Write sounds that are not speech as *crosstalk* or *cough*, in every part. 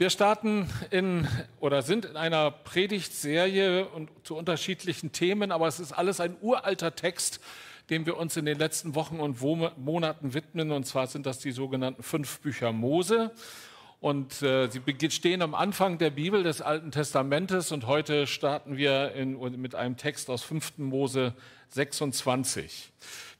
Wir starten in oder sind in einer Predigtserie und zu unterschiedlichen Themen, aber es ist alles ein uralter Text, dem wir uns in den letzten Wochen und Monaten widmen. Und zwar sind das die sogenannten fünf Bücher Mose. Und äh, sie stehen am Anfang der Bibel des Alten Testamentes und heute starten wir in, mit einem Text aus 5. Mose 26.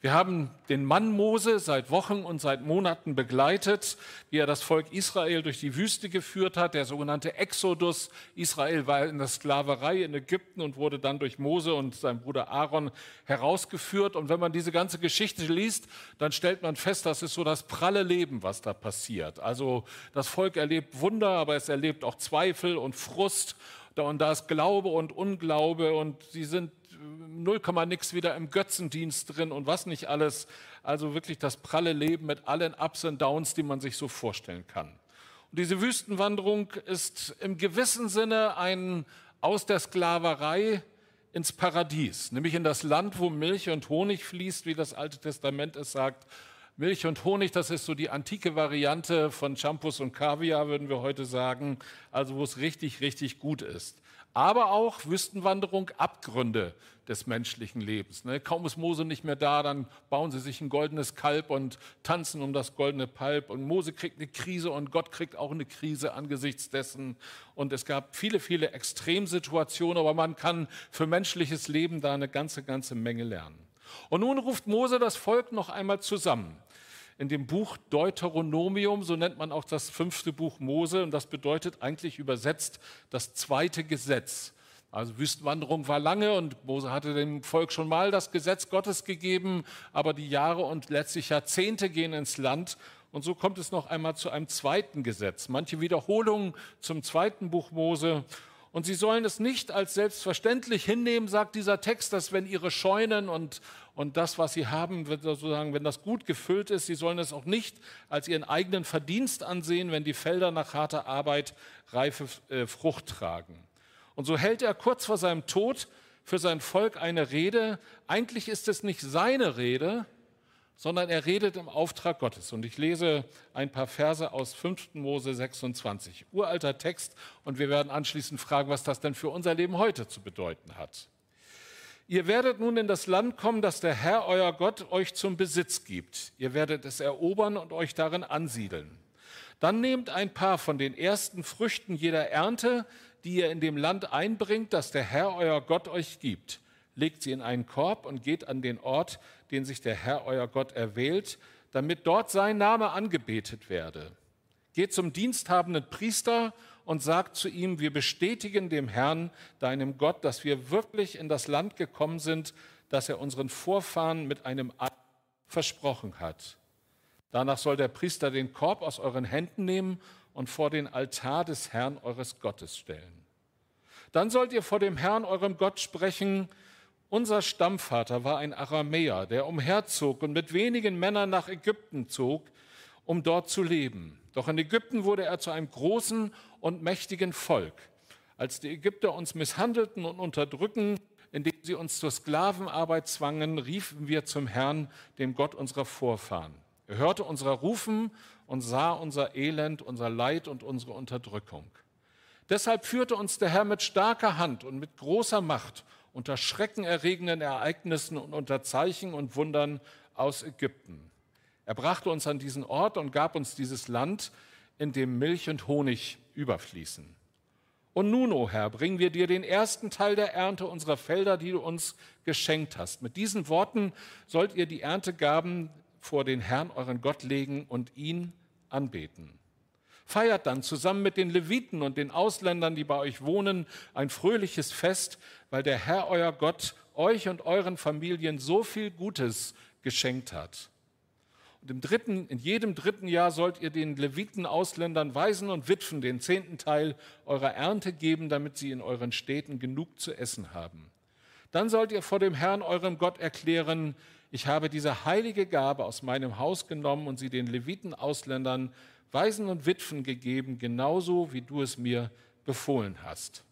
Wir haben den Mann Mose seit Wochen und seit Monaten begleitet, wie er das Volk Israel durch die Wüste geführt hat, der sogenannte Exodus. Israel war in der Sklaverei in Ägypten und wurde dann durch Mose und seinem Bruder Aaron herausgeführt. Und wenn man diese ganze Geschichte liest, dann stellt man fest, das ist so das pralle Leben, was da passiert. Also das Volk erlebt Wunder, aber es erlebt auch Zweifel und Frust. Und da ist Glaube und Unglaube und sie sind 0, nix wieder im Götzendienst drin und was nicht alles. Also wirklich das pralle Leben mit allen Ups und Downs, die man sich so vorstellen kann. Und diese Wüstenwanderung ist im gewissen Sinne ein aus der Sklaverei ins Paradies, nämlich in das Land, wo Milch und Honig fließt, wie das Alte Testament es sagt. Milch und Honig, das ist so die antike Variante von Shampoos und Kaviar, würden wir heute sagen, also wo es richtig, richtig gut ist aber auch Wüstenwanderung, Abgründe des menschlichen Lebens. Ne? Kaum ist Mose nicht mehr da, dann bauen sie sich ein goldenes Kalb und tanzen um das goldene Kalb. Und Mose kriegt eine Krise und Gott kriegt auch eine Krise angesichts dessen. Und es gab viele, viele Extremsituationen, aber man kann für menschliches Leben da eine ganze, ganze Menge lernen. Und nun ruft Mose das Volk noch einmal zusammen in dem Buch Deuteronomium, so nennt man auch das fünfte Buch Mose, und das bedeutet eigentlich übersetzt das zweite Gesetz. Also Wüstenwanderung war lange und Mose hatte dem Volk schon mal das Gesetz Gottes gegeben, aber die Jahre und letztlich Jahrzehnte gehen ins Land und so kommt es noch einmal zu einem zweiten Gesetz. Manche Wiederholungen zum zweiten Buch Mose und sie sollen es nicht als selbstverständlich hinnehmen, sagt dieser Text, dass wenn ihre Scheunen und, und das, was sie haben, sozusagen, wenn das gut gefüllt ist, sie sollen es auch nicht als ihren eigenen Verdienst ansehen, wenn die Felder nach harter Arbeit reife äh, Frucht tragen. Und so hält er kurz vor seinem Tod für sein Volk eine Rede. Eigentlich ist es nicht seine Rede, sondern er redet im Auftrag Gottes. Und ich lese ein paar Verse aus 5. Mose 26, uralter Text, und wir werden anschließend fragen, was das denn für unser Leben heute zu bedeuten hat. Ihr werdet nun in das Land kommen, das der Herr, euer Gott, euch zum Besitz gibt. Ihr werdet es erobern und euch darin ansiedeln. Dann nehmt ein paar von den ersten Früchten jeder Ernte, die ihr in dem Land einbringt, das der Herr, euer Gott, euch gibt legt sie in einen Korb und geht an den Ort, den sich der Herr euer Gott erwählt, damit dort sein Name angebetet werde. Geht zum diensthabenden Priester und sagt zu ihm, wir bestätigen dem Herrn, deinem Gott, dass wir wirklich in das Land gekommen sind, das er unseren Vorfahren mit einem Eid versprochen hat. Danach soll der Priester den Korb aus euren Händen nehmen und vor den Altar des Herrn eures Gottes stellen. Dann sollt ihr vor dem Herrn eurem Gott sprechen, unser Stammvater war ein Aramäer, der umherzog und mit wenigen Männern nach Ägypten zog, um dort zu leben. Doch in Ägypten wurde er zu einem großen und mächtigen Volk. Als die Ägypter uns misshandelten und unterdrücken, indem sie uns zur Sklavenarbeit zwangen, riefen wir zum Herrn, dem Gott unserer Vorfahren. Er hörte unser Rufen und sah unser Elend, unser Leid und unsere Unterdrückung. Deshalb führte uns der Herr mit starker Hand und mit großer Macht unter schreckenerregenden Ereignissen und unter Zeichen und Wundern aus Ägypten. Er brachte uns an diesen Ort und gab uns dieses Land, in dem Milch und Honig überfließen. Und nun, o oh Herr, bringen wir dir den ersten Teil der Ernte unserer Felder, die du uns geschenkt hast. Mit diesen Worten sollt ihr die Erntegaben vor den Herrn, euren Gott, legen und ihn anbeten. Feiert dann zusammen mit den Leviten und den Ausländern, die bei euch wohnen, ein fröhliches Fest, weil der Herr, euer Gott, euch und euren Familien so viel Gutes geschenkt hat. Und im dritten, in jedem dritten Jahr sollt ihr den Leviten, Ausländern, Waisen und Witwen den zehnten Teil eurer Ernte geben, damit sie in euren Städten genug zu essen haben. Dann sollt ihr vor dem Herrn, eurem Gott, erklären, ich habe diese heilige Gabe aus meinem Haus genommen und sie den Leviten, Ausländern, Waisen und Witwen gegeben, genauso wie du es mir befohlen hast.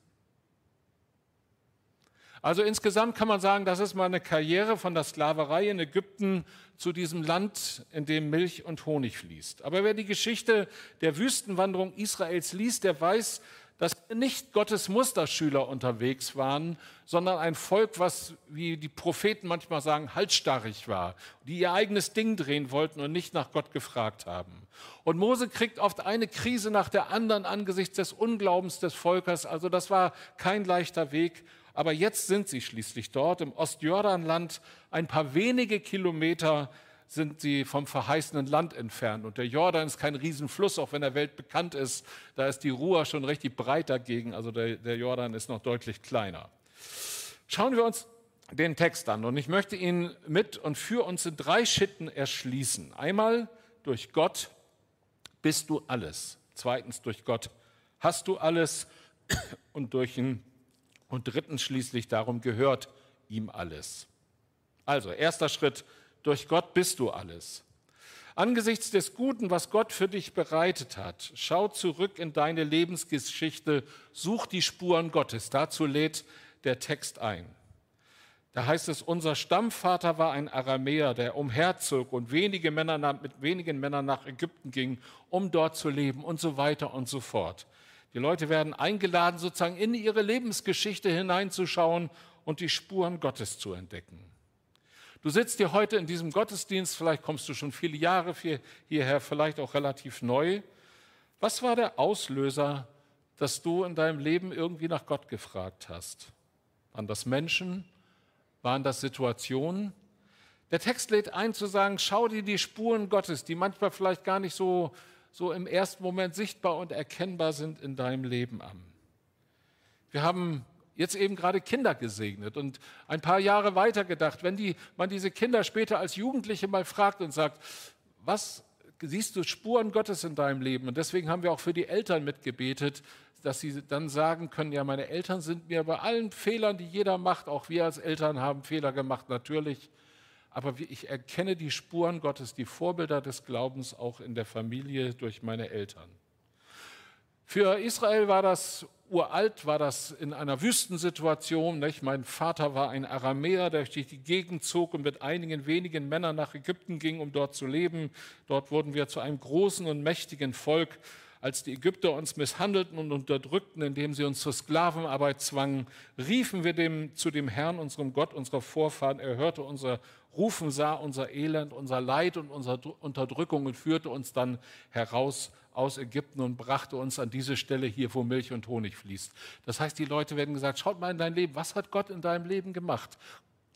Also insgesamt kann man sagen, das ist mal eine Karriere von der Sklaverei in Ägypten zu diesem Land, in dem Milch und Honig fließt. Aber wer die Geschichte der Wüstenwanderung Israels liest, der weiß, dass nicht Gottes Musterschüler unterwegs waren, sondern ein Volk, was, wie die Propheten manchmal sagen, halsstarrig war, die ihr eigenes Ding drehen wollten und nicht nach Gott gefragt haben. Und Mose kriegt oft eine Krise nach der anderen angesichts des Unglaubens des Volkes. Also das war kein leichter Weg. Aber jetzt sind sie schließlich dort im Ostjordanland, ein paar wenige Kilometer sind sie vom verheißenen Land entfernt. Und der Jordan ist kein Riesenfluss, auch wenn er weltbekannt ist. Da ist die Ruhr schon richtig breit dagegen. Also der, der Jordan ist noch deutlich kleiner. Schauen wir uns den Text an. Und ich möchte ihn mit und für uns in drei Schritten erschließen. Einmal durch Gott bist du alles. Zweitens durch Gott hast du alles. *coughs* Und durch ihn. Und drittens schließlich darum gehört ihm alles. Also, erster Schritt, durch Gott bist du alles. Angesichts des Guten, was Gott für dich bereitet hat, schau zurück in deine Lebensgeschichte, such die Spuren Gottes. Dazu lädt der Text ein. Da heißt es, unser Stammvater war ein Aramäer, der umherzog und wenige Männer mit wenigen Männern nach Ägypten ging, um dort zu leben und so weiter und so fort. Die Leute werden eingeladen, sozusagen in ihre Lebensgeschichte hineinzuschauen und die Spuren Gottes zu entdecken. Du sitzt hier heute in diesem Gottesdienst, vielleicht kommst du schon viele Jahre hierher, vielleicht auch relativ neu. Was war der Auslöser, dass du in deinem Leben irgendwie nach Gott gefragt hast? Waren das Menschen? Waren das Situationen? Der Text lädt ein zu sagen, schau dir die Spuren Gottes, die manchmal vielleicht gar nicht so, so im ersten Moment sichtbar und erkennbar sind in deinem Leben an. Wir haben jetzt eben gerade Kinder gesegnet und ein paar Jahre weiter gedacht, wenn die, man diese Kinder später als Jugendliche mal fragt und sagt, was siehst du Spuren Gottes in deinem Leben? Und deswegen haben wir auch für die Eltern mitgebetet, dass sie dann sagen können, ja, meine Eltern sind mir bei allen Fehlern, die jeder macht, auch wir als Eltern haben Fehler gemacht, natürlich, aber ich erkenne die Spuren Gottes, die Vorbilder des Glaubens auch in der Familie durch meine Eltern. Für Israel war das uralt war das in einer Wüstensituation. Nicht? Mein Vater war ein Aramäer, der durch die Gegend zog und mit einigen wenigen Männern nach Ägypten ging, um dort zu leben. Dort wurden wir zu einem großen und mächtigen Volk. Als die Ägypter uns misshandelten und unterdrückten, indem sie uns zur Sklavenarbeit zwangen, riefen wir dem, zu dem Herrn, unserem Gott, unserer Vorfahren. Er hörte unser Rufen, sah unser Elend, unser Leid und unsere Unterdrückung und führte uns dann heraus aus Ägypten und brachte uns an diese Stelle hier, wo Milch und Honig fließt. Das heißt, die Leute werden gesagt, schaut mal in dein Leben, was hat Gott in deinem Leben gemacht?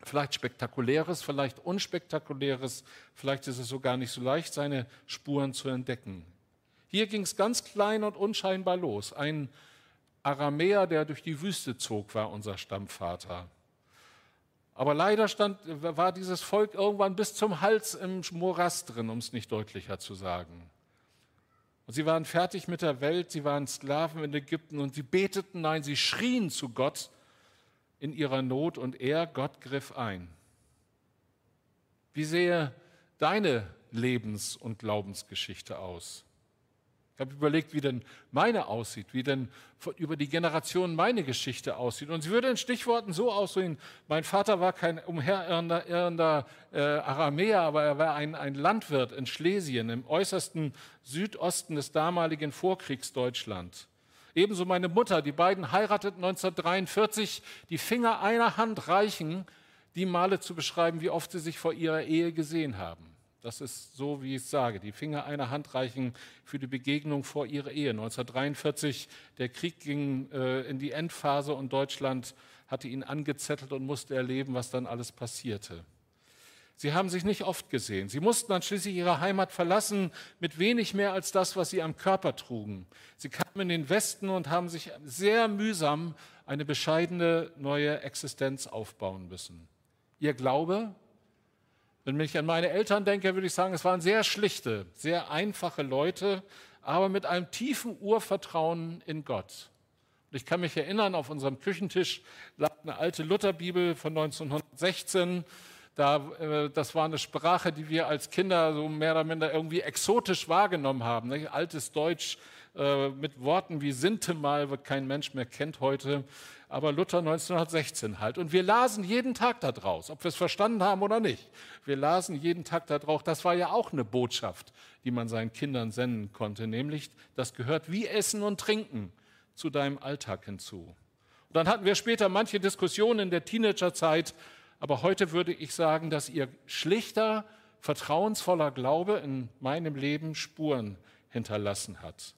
Vielleicht spektakuläres, vielleicht unspektakuläres, vielleicht ist es sogar nicht so leicht, seine Spuren zu entdecken. Hier ging es ganz klein und unscheinbar los. Ein Aramäer, der durch die Wüste zog, war unser Stammvater. Aber leider stand, war dieses Volk irgendwann bis zum Hals im Morast drin, um es nicht deutlicher zu sagen. Und sie waren fertig mit der Welt, sie waren Sklaven in Ägypten und sie beteten, nein, sie schrien zu Gott in ihrer Not und er, Gott, griff ein. Wie sehe deine Lebens- und Glaubensgeschichte aus? Ich habe überlegt, wie denn meine aussieht, wie denn über die Generationen meine Geschichte aussieht. Und sie würde in Stichworten so aussehen, mein Vater war kein umherirrender äh, Aramäer, aber er war ein, ein Landwirt in Schlesien, im äußersten Südosten des damaligen Vorkriegsdeutschland. Ebenso meine Mutter, die beiden heirateten 1943, die Finger einer Hand reichen, die Male zu beschreiben, wie oft sie sich vor ihrer Ehe gesehen haben. Das ist so, wie ich sage. Die Finger einer Hand reichen für die Begegnung vor ihrer Ehe. 1943, der Krieg ging äh, in die Endphase und Deutschland hatte ihn angezettelt und musste erleben, was dann alles passierte. Sie haben sich nicht oft gesehen. Sie mussten dann schließlich ihre Heimat verlassen mit wenig mehr als das, was sie am Körper trugen. Sie kamen in den Westen und haben sich sehr mühsam eine bescheidene neue Existenz aufbauen müssen. Ihr Glaube wenn ich an meine Eltern denke, würde ich sagen, es waren sehr schlichte, sehr einfache Leute, aber mit einem tiefen Urvertrauen in Gott. Und ich kann mich erinnern, auf unserem Küchentisch lag eine alte Lutherbibel von 1916. Da, äh, das war eine Sprache, die wir als Kinder so mehr oder minder irgendwie exotisch wahrgenommen haben. Altes Deutsch, äh, mit Worten wie Sintemal, kein Mensch mehr kennt heute, aber Luther 1916 halt. Und wir lasen jeden Tag da draus, ob wir es verstanden haben oder nicht. Wir lasen jeden Tag da draus. Das war ja auch eine Botschaft, die man seinen Kindern senden konnte, nämlich das gehört wie Essen und Trinken zu deinem Alltag hinzu. Und dann hatten wir später manche Diskussionen in der Teenagerzeit, aber heute würde ich sagen, dass ihr schlichter, vertrauensvoller Glaube in meinem Leben Spuren hinterlassen hat.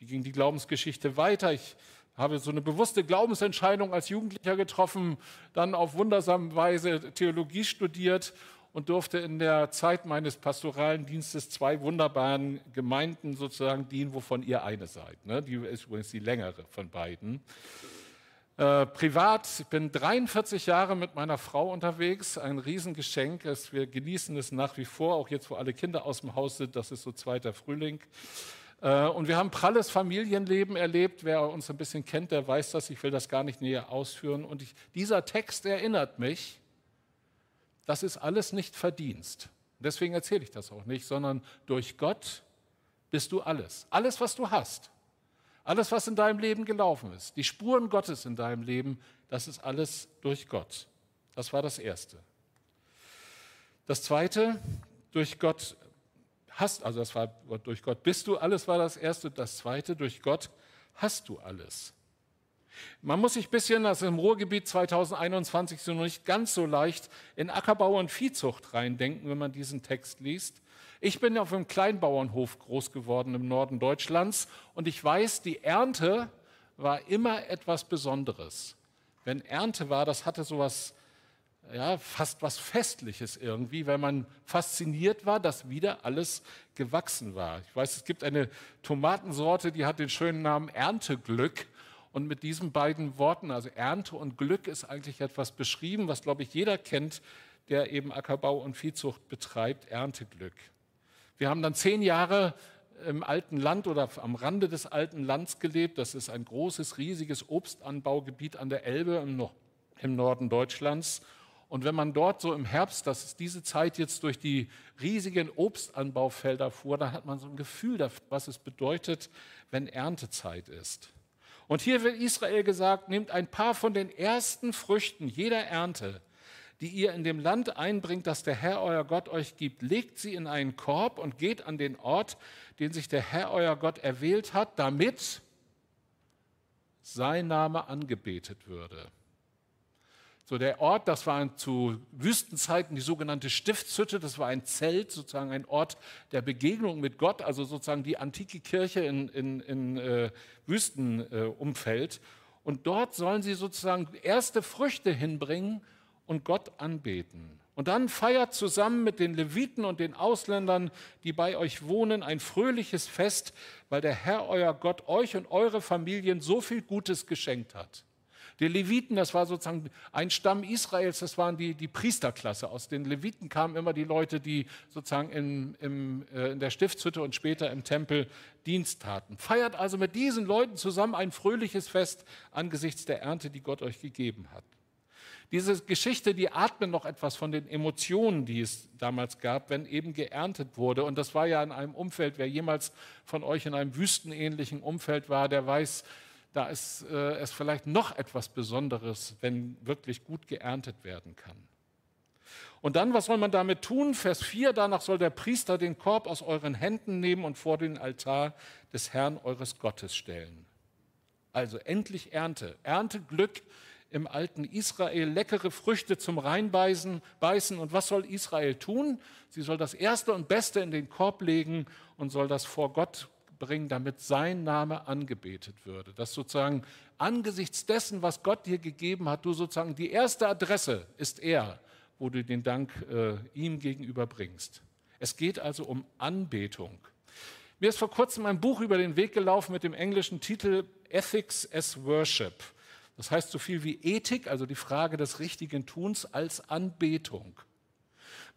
Wie ging die Glaubensgeschichte weiter? Ich habe so eine bewusste Glaubensentscheidung als Jugendlicher getroffen, dann auf wundersame Weise Theologie studiert und durfte in der Zeit meines pastoralen Dienstes zwei wunderbaren Gemeinden sozusagen dienen, wovon ihr eine seid. Ne? Die ist übrigens die längere von beiden. Äh, privat, ich bin 43 Jahre mit meiner Frau unterwegs, ein Riesengeschenk. Wir genießen es nach wie vor, auch jetzt, wo alle Kinder aus dem Haus sind, das ist so zweiter Frühling. Äh, und wir haben pralles Familienleben erlebt. Wer uns ein bisschen kennt, der weiß das. Ich will das gar nicht näher ausführen. Und ich, dieser Text erinnert mich, das ist alles nicht Verdienst. Deswegen erzähle ich das auch nicht, sondern durch Gott bist du alles. Alles, was du hast. Alles, was in deinem Leben gelaufen ist. Die Spuren Gottes in deinem Leben, das ist alles durch Gott. Das war das Erste. Das Zweite, durch Gott hast, also das war durch Gott bist du alles, war das erste. Das zweite, durch Gott hast du alles. Man muss sich ein bisschen, also im Ruhrgebiet 2021 so noch nicht ganz so leicht in Ackerbau und Viehzucht reindenken, wenn man diesen Text liest. Ich bin auf einem Kleinbauernhof groß geworden im Norden Deutschlands und ich weiß, die Ernte war immer etwas Besonderes. Wenn Ernte war, das hatte so was ja, fast was Festliches irgendwie, weil man fasziniert war, dass wieder alles gewachsen war. Ich weiß, es gibt eine Tomatensorte, die hat den schönen Namen Ernteglück. Und mit diesen beiden Worten, also Ernte und Glück, ist eigentlich etwas beschrieben, was, glaube ich, jeder kennt, der eben Ackerbau und Viehzucht betreibt, Ernteglück. Wir haben dann zehn Jahre im alten Land oder am Rande des alten Lands gelebt. Das ist ein großes, riesiges Obstanbaugebiet an der Elbe im Norden Deutschlands. Und wenn man dort so im Herbst, das ist diese Zeit jetzt durch die riesigen Obstanbaufelder fuhr, dann hat man so ein Gefühl dafür, was es bedeutet, wenn Erntezeit ist. Und hier wird Israel gesagt, nehmt ein paar von den ersten Früchten jeder Ernte, die ihr in dem Land einbringt, das der Herr euer Gott euch gibt, legt sie in einen Korb und geht an den Ort, den sich der Herr euer Gott erwählt hat, damit sein Name angebetet würde. So der Ort, das war zu Wüstenzeiten die sogenannte Stiftshütte, das war ein Zelt, sozusagen ein Ort der Begegnung mit Gott, also sozusagen die antike Kirche in, in, in äh, Wüstenumfeld. Äh, und dort sollen sie sozusagen erste Früchte hinbringen und Gott anbeten. Und dann feiert zusammen mit den Leviten und den Ausländern, die bei euch wohnen, ein fröhliches Fest, weil der Herr euer Gott euch und eure Familien so viel Gutes geschenkt hat. Die Leviten, das war sozusagen ein Stamm Israels, das waren die, die Priesterklasse. Aus den Leviten kamen immer die Leute, die sozusagen in, im, äh, in der Stiftshütte und später im Tempel Dienst taten. Feiert also mit diesen Leuten zusammen ein fröhliches Fest angesichts der Ernte, die Gott euch gegeben hat. Diese Geschichte, die atmet noch etwas von den Emotionen, die es damals gab, wenn eben geerntet wurde. Und das war ja in einem Umfeld, wer jemals von euch in einem wüstenähnlichen Umfeld war, der weiß, da ist äh, es vielleicht noch etwas Besonderes, wenn wirklich gut geerntet werden kann. Und dann, was soll man damit tun? Vers 4, danach soll der Priester den Korb aus euren Händen nehmen und vor den Altar des Herrn eures Gottes stellen. Also endlich Ernte. Ernteglück im alten Israel, leckere Früchte zum Reinbeißen. Beißen. Und was soll Israel tun? Sie soll das Erste und Beste in den Korb legen und soll das vor Gott bringen, damit sein Name angebetet würde. Dass sozusagen angesichts dessen, was Gott dir gegeben hat, du sozusagen die erste Adresse ist er, wo du den Dank äh, ihm gegenüber bringst. Es geht also um Anbetung. Mir ist vor kurzem ein Buch über den Weg gelaufen mit dem englischen Titel Ethics as Worship. Das heißt so viel wie Ethik, also die Frage des richtigen Tuns als Anbetung.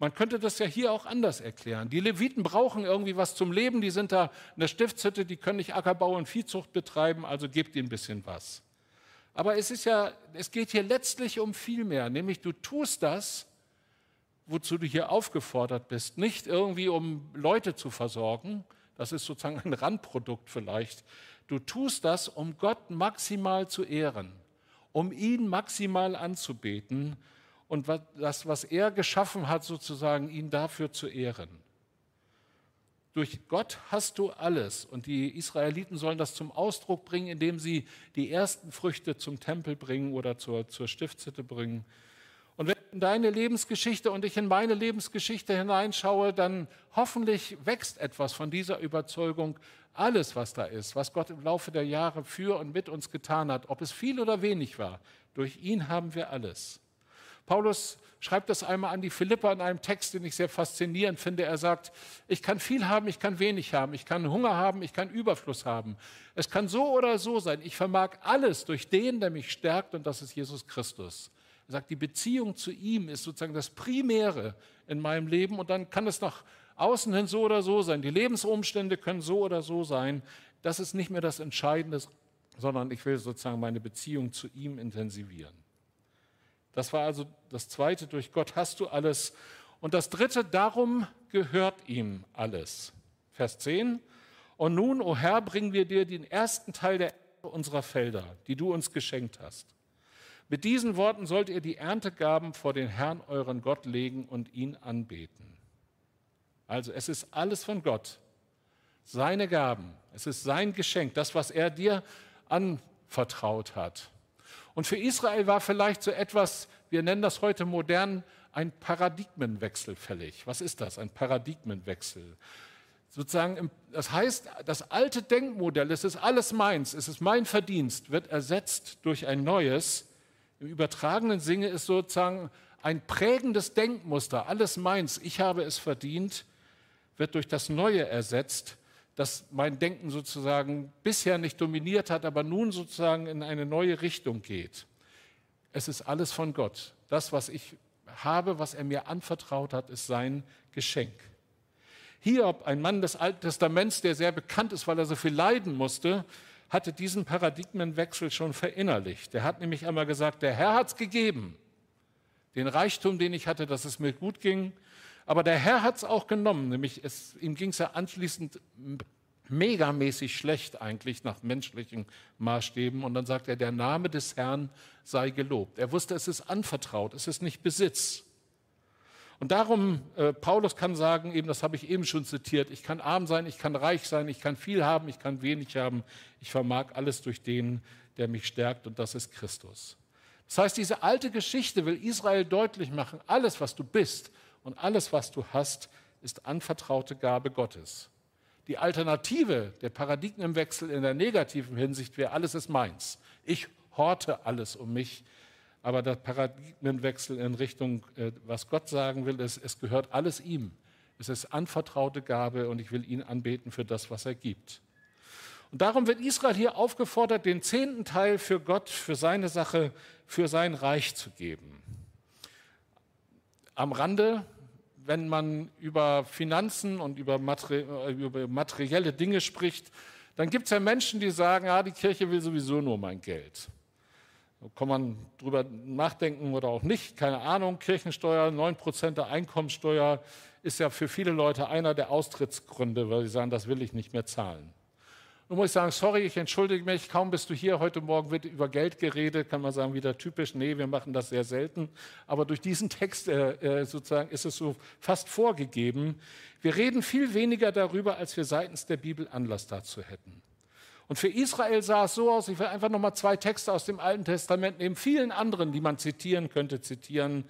Man könnte das ja hier auch anders erklären. Die Leviten brauchen irgendwie was zum Leben, die sind da in der Stiftshütte, die können nicht Ackerbau und Viehzucht betreiben, also gebt ihnen ein bisschen was. Aber es ist ja, es geht hier letztlich um viel mehr, nämlich du tust das, wozu du hier aufgefordert bist, nicht irgendwie um Leute zu versorgen, Das ist sozusagen ein Randprodukt vielleicht. Du tust das, um Gott maximal zu ehren, um ihn maximal anzubeten und das, was er geschaffen hat, sozusagen ihn dafür zu ehren. Durch Gott hast du alles. Und die Israeliten sollen das zum Ausdruck bringen, indem sie die ersten Früchte zum Tempel bringen oder zur, zur Stiftshütte bringen. Und wenn ich in deine Lebensgeschichte und ich in meine Lebensgeschichte hineinschaue, dann hoffentlich wächst etwas von dieser Überzeugung, alles, was da ist, was Gott im Laufe der Jahre für und mit uns getan hat, ob es viel oder wenig war, durch ihn haben wir alles. Paulus schreibt das einmal an die Philippa in einem Text, den ich sehr faszinierend finde. Er sagt, ich kann viel haben, ich kann wenig haben, ich kann Hunger haben, ich kann Überfluss haben. Es kann so oder so sein. Ich vermag alles durch den, der mich stärkt und das ist Jesus Christus. Er sagt, die Beziehung zu ihm ist sozusagen das Primäre in meinem Leben und dann kann es nach außen hin so oder so sein. Die Lebensumstände können so oder so sein. Das ist nicht mehr das Entscheidende, sondern ich will sozusagen meine Beziehung zu ihm intensivieren. Das war also das Zweite, durch Gott hast du alles. Und das Dritte, darum gehört ihm alles. Vers 10. Und nun, o Herr, bringen wir dir den ersten Teil der Ernte unserer Felder, die du uns geschenkt hast. Mit diesen Worten sollt ihr die Erntegaben vor den Herrn euren Gott legen und ihn anbeten. Also es ist alles von Gott, seine Gaben, es ist sein Geschenk, das, was er dir anvertraut hat. Und für Israel war vielleicht so etwas, wir nennen das heute modern, ein Paradigmenwechsel fällig. Was ist das, ein Paradigmenwechsel? Sozusagen, das heißt, das alte Denkmodell, es ist alles meins, es ist mein Verdienst, wird ersetzt durch ein neues. Im übertragenen Sinne ist sozusagen ein prägendes Denkmuster, alles meins, ich habe es verdient, wird durch das Neue ersetzt, das mein Denken sozusagen bisher nicht dominiert hat, aber nun sozusagen in eine neue Richtung geht. Es ist alles von Gott. Das, was ich habe, was er mir anvertraut hat, ist sein Geschenk. Hiob, ein Mann des Alten Testaments, der sehr bekannt ist, weil er so viel leiden musste, hatte diesen Paradigmenwechsel schon verinnerlicht. Er hat nämlich einmal gesagt, der Herr hat es gegeben. Den Reichtum, den ich hatte, dass es mir gut ging, aber der Herr hat es auch genommen, nämlich es, ihm ging es ja anschließend megamäßig schlecht eigentlich nach menschlichen Maßstäben. Und dann sagt er, der Name des Herrn sei gelobt. Er wusste, es ist anvertraut, es ist nicht Besitz. Und darum, äh, Paulus kann sagen, eben das habe ich eben schon zitiert, ich kann arm sein, ich kann reich sein, ich kann viel haben, ich kann wenig haben, ich vermag alles durch den, der mich stärkt und das ist Christus. Das heißt, diese alte Geschichte will Israel deutlich machen, alles, was du bist, und alles, was du hast, ist anvertraute Gabe Gottes. Die Alternative, der Paradigmenwechsel in der negativen Hinsicht wäre, alles ist meins. Ich horte alles um mich. Aber der Paradigmenwechsel in Richtung, äh, was Gott sagen will, ist, es gehört alles ihm. Es ist anvertraute Gabe und ich will ihn anbeten für das, was er gibt. Und darum wird Israel hier aufgefordert, den zehnten Teil für Gott, für seine Sache, für sein Reich zu geben. Am Rande, wenn man über Finanzen und über, äh, materielle Dinge spricht, dann gibt es ja Menschen, die sagen, ja, die Kirche will sowieso nur mein Geld. Da kann man drüber nachdenken oder auch nicht, keine Ahnung. Kirchensteuer, 9% der Einkommensteuer ist ja für viele Leute einer der Austrittsgründe, weil sie sagen, das will ich nicht mehr zahlen. Nun muss ich sagen, sorry, ich entschuldige mich, kaum bist du hier, heute Morgen wird über Geld geredet, kann man sagen, wieder typisch, nee, wir machen das sehr selten. Aber durch diesen Text äh, äh, sozusagen ist es so fast vorgegeben. Wir reden viel weniger darüber, als wir seitens der Bibel Anlass dazu hätten. Und für Israel sah es so aus, ich will einfach nochmal zwei Texte aus dem Alten Testament neben vielen anderen, die man zitieren könnte, zitieren.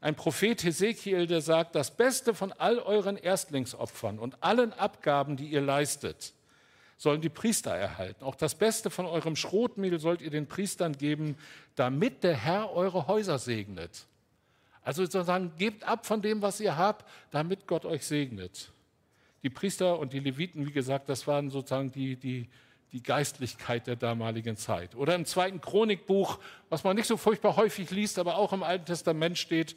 Ein Prophet Hesekiel, der sagt, das Beste von all euren Erstlingsopfern und allen Abgaben, die ihr leistet, sollen die Priester erhalten. Auch das Beste von eurem Schrotmehl sollt ihr den Priestern geben, damit der Herr eure Häuser segnet. Also sozusagen gebt ab von dem, was ihr habt, damit Gott euch segnet. Die Priester und die Leviten, wie gesagt, das waren sozusagen die, die, die Geistlichkeit der damaligen Zeit. Oder im zweiten Chronikbuch, was man nicht so furchtbar häufig liest, aber auch im Alten Testament steht,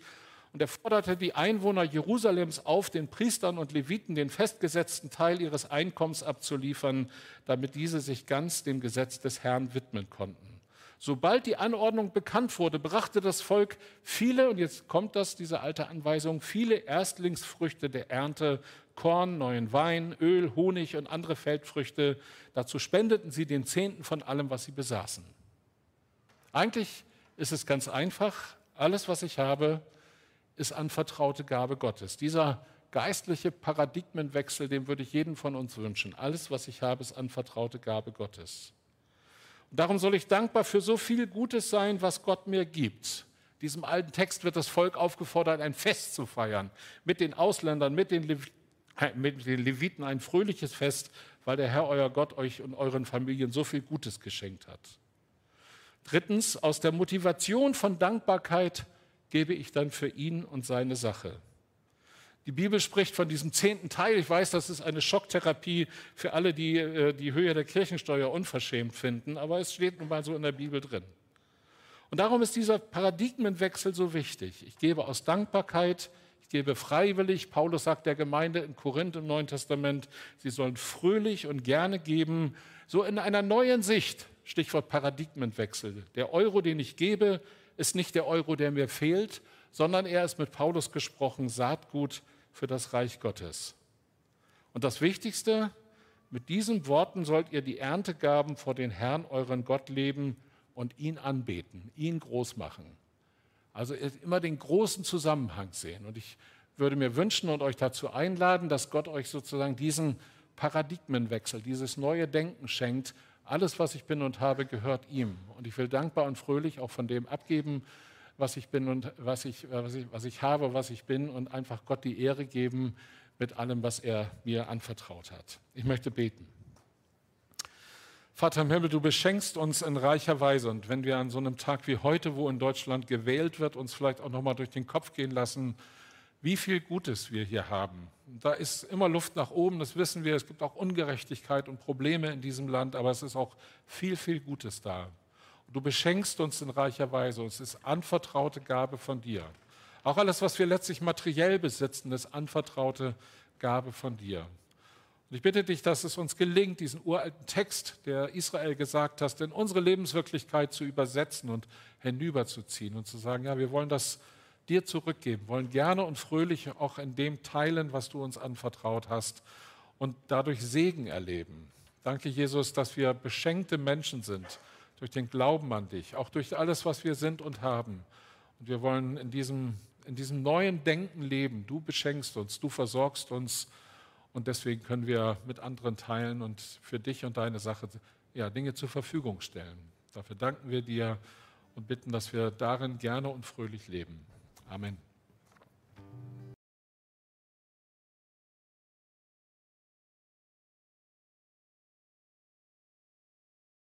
und er forderte die Einwohner Jerusalems auf, den Priestern und Leviten den festgesetzten Teil ihres Einkommens abzuliefern, damit diese sich ganz dem Gesetz des Herrn widmen konnten. Sobald die Anordnung bekannt wurde, brachte das Volk viele, und jetzt kommt das, diese alte Anweisung, viele Erstlingsfrüchte der Ernte Korn, neuen Wein, Öl, Honig und andere Feldfrüchte. Dazu spendeten sie den Zehnten von allem, was sie besaßen. Eigentlich ist es ganz einfach. Alles, was ich habe, ist anvertraute Gabe Gottes. Dieser geistliche Paradigmenwechsel, den würde ich jedem von uns wünschen. Alles, was ich habe, ist anvertraute Gabe Gottes. Und darum soll ich dankbar für so viel Gutes sein, was Gott mir gibt. In diesem alten Text wird das Volk aufgefordert, ein Fest zu feiern. Mit den Ausländern, mit den, Lev mit den Leviten ein fröhliches Fest, weil der Herr, euer Gott, euch und euren Familien so viel Gutes geschenkt hat. Drittens, aus der Motivation von Dankbarkeit gebe ich dann für ihn und seine Sache. Die Bibel spricht von diesem zehnten Teil. Ich weiß, das ist eine Schocktherapie für alle, die äh, die Höhe der Kirchensteuer unverschämt finden, aber es steht nun mal so in der Bibel drin. Und darum ist dieser Paradigmenwechsel so wichtig. Ich gebe aus Dankbarkeit, ich gebe freiwillig. Paulus sagt der Gemeinde in Korinth im Neuen Testament, sie sollen fröhlich und gerne geben, so in einer neuen Sicht. Stichwort Paradigmenwechsel. Der Euro, den ich gebe, ist nicht der Euro, der mir fehlt, sondern er ist mit Paulus gesprochen Saatgut für das Reich Gottes. Und das Wichtigste, mit diesen Worten sollt ihr die Erntegaben vor den Herrn, euren Gott, leben und ihn anbeten, ihn groß machen. Also immer den großen Zusammenhang sehen. Und ich würde mir wünschen und euch dazu einladen, dass Gott euch sozusagen diesen Paradigmenwechsel, dieses neue Denken schenkt. Alles, was ich bin und habe, gehört ihm. Und ich will dankbar und fröhlich auch von dem abgeben, was ich bin und was ich, was ich, was ich habe, was ich bin und einfach Gott die Ehre geben mit allem, was er mir anvertraut hat. Ich möchte beten. Vater im Himmel, du beschenkst uns in reicher Weise und wenn wir an so einem Tag wie heute, wo in Deutschland gewählt wird, uns vielleicht auch noch mal durch den Kopf gehen lassen, wie viel Gutes wir hier haben. Da ist immer Luft nach oben, das wissen wir. Es gibt auch Ungerechtigkeit und Probleme in diesem Land, aber es ist auch viel, viel Gutes da. Du beschenkst uns in reicher Weise. Es ist anvertraute Gabe von dir. Auch alles, was wir letztlich materiell besitzen, ist anvertraute Gabe von dir. Und ich bitte dich, dass es uns gelingt, diesen uralten Text, der Israel gesagt hast, in unsere Lebenswirklichkeit zu übersetzen und hinüberzuziehen und zu sagen, ja, wir wollen das dir zurückgeben, wollen gerne und fröhlich auch in dem teilen, was du uns anvertraut hast und dadurch Segen erleben. Danke, Jesus, dass wir beschenkte Menschen sind durch den Glauben an dich, auch durch alles, was wir sind und haben. Und wir wollen in diesem, in diesem neuen Denken leben. Du beschenkst uns, du versorgst uns und deswegen können wir mit anderen teilen und für dich und deine Sache ja, Dinge zur Verfügung stellen. Dafür danken wir dir und bitten, dass wir darin gerne und fröhlich leben. Amen.